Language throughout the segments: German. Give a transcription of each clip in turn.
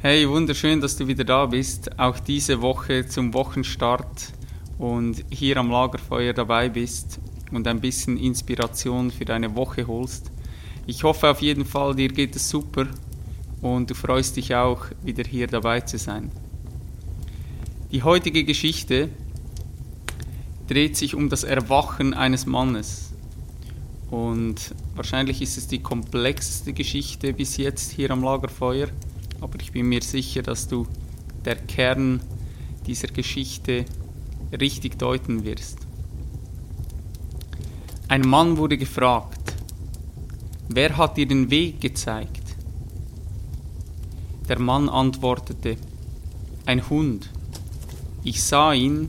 Hey, wunderschön, dass du wieder da bist, auch diese Woche zum Wochenstart und hier am Lagerfeuer dabei bist und ein bisschen Inspiration für deine Woche holst. Ich hoffe auf jeden Fall, dir geht es super und du freust dich auch, wieder hier dabei zu sein. Die heutige Geschichte dreht sich um das Erwachen eines Mannes. Und wahrscheinlich ist es die komplexeste Geschichte bis jetzt hier am Lagerfeuer aber ich bin mir sicher, dass du der Kern dieser Geschichte richtig deuten wirst. Ein Mann wurde gefragt, wer hat dir den Weg gezeigt? Der Mann antwortete, ein Hund. Ich sah ihn,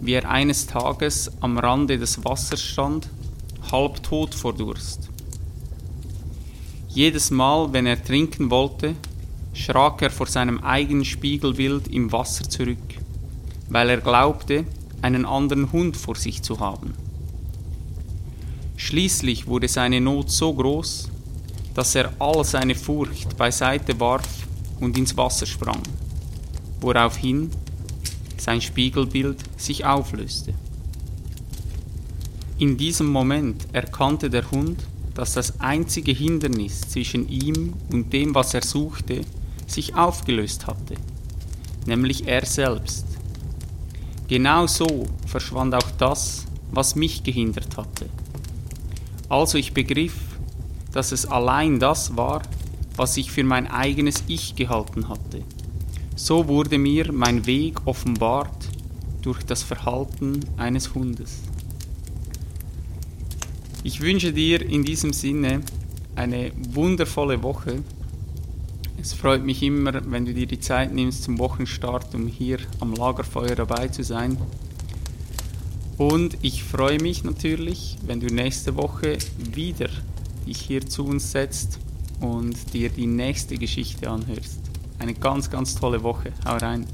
wie er eines Tages am Rande des Wassers stand, halb tot vor Durst. Jedes Mal, wenn er trinken wollte, schrak er vor seinem eigenen Spiegelbild im Wasser zurück, weil er glaubte, einen anderen Hund vor sich zu haben. Schließlich wurde seine Not so groß, dass er all seine Furcht beiseite warf und ins Wasser sprang, woraufhin sein Spiegelbild sich auflöste. In diesem Moment erkannte der Hund, dass das einzige Hindernis zwischen ihm und dem, was er suchte, sich aufgelöst hatte, nämlich er selbst. Genau so verschwand auch das, was mich gehindert hatte. Also ich begriff, dass es allein das war, was ich für mein eigenes Ich gehalten hatte. So wurde mir mein Weg offenbart durch das Verhalten eines Hundes. Ich wünsche dir in diesem Sinne eine wundervolle Woche es freut mich immer, wenn du dir die Zeit nimmst zum Wochenstart, um hier am Lagerfeuer dabei zu sein. Und ich freue mich natürlich, wenn du nächste Woche wieder dich hier zu uns setzt und dir die nächste Geschichte anhörst. Eine ganz, ganz tolle Woche. Hau rein.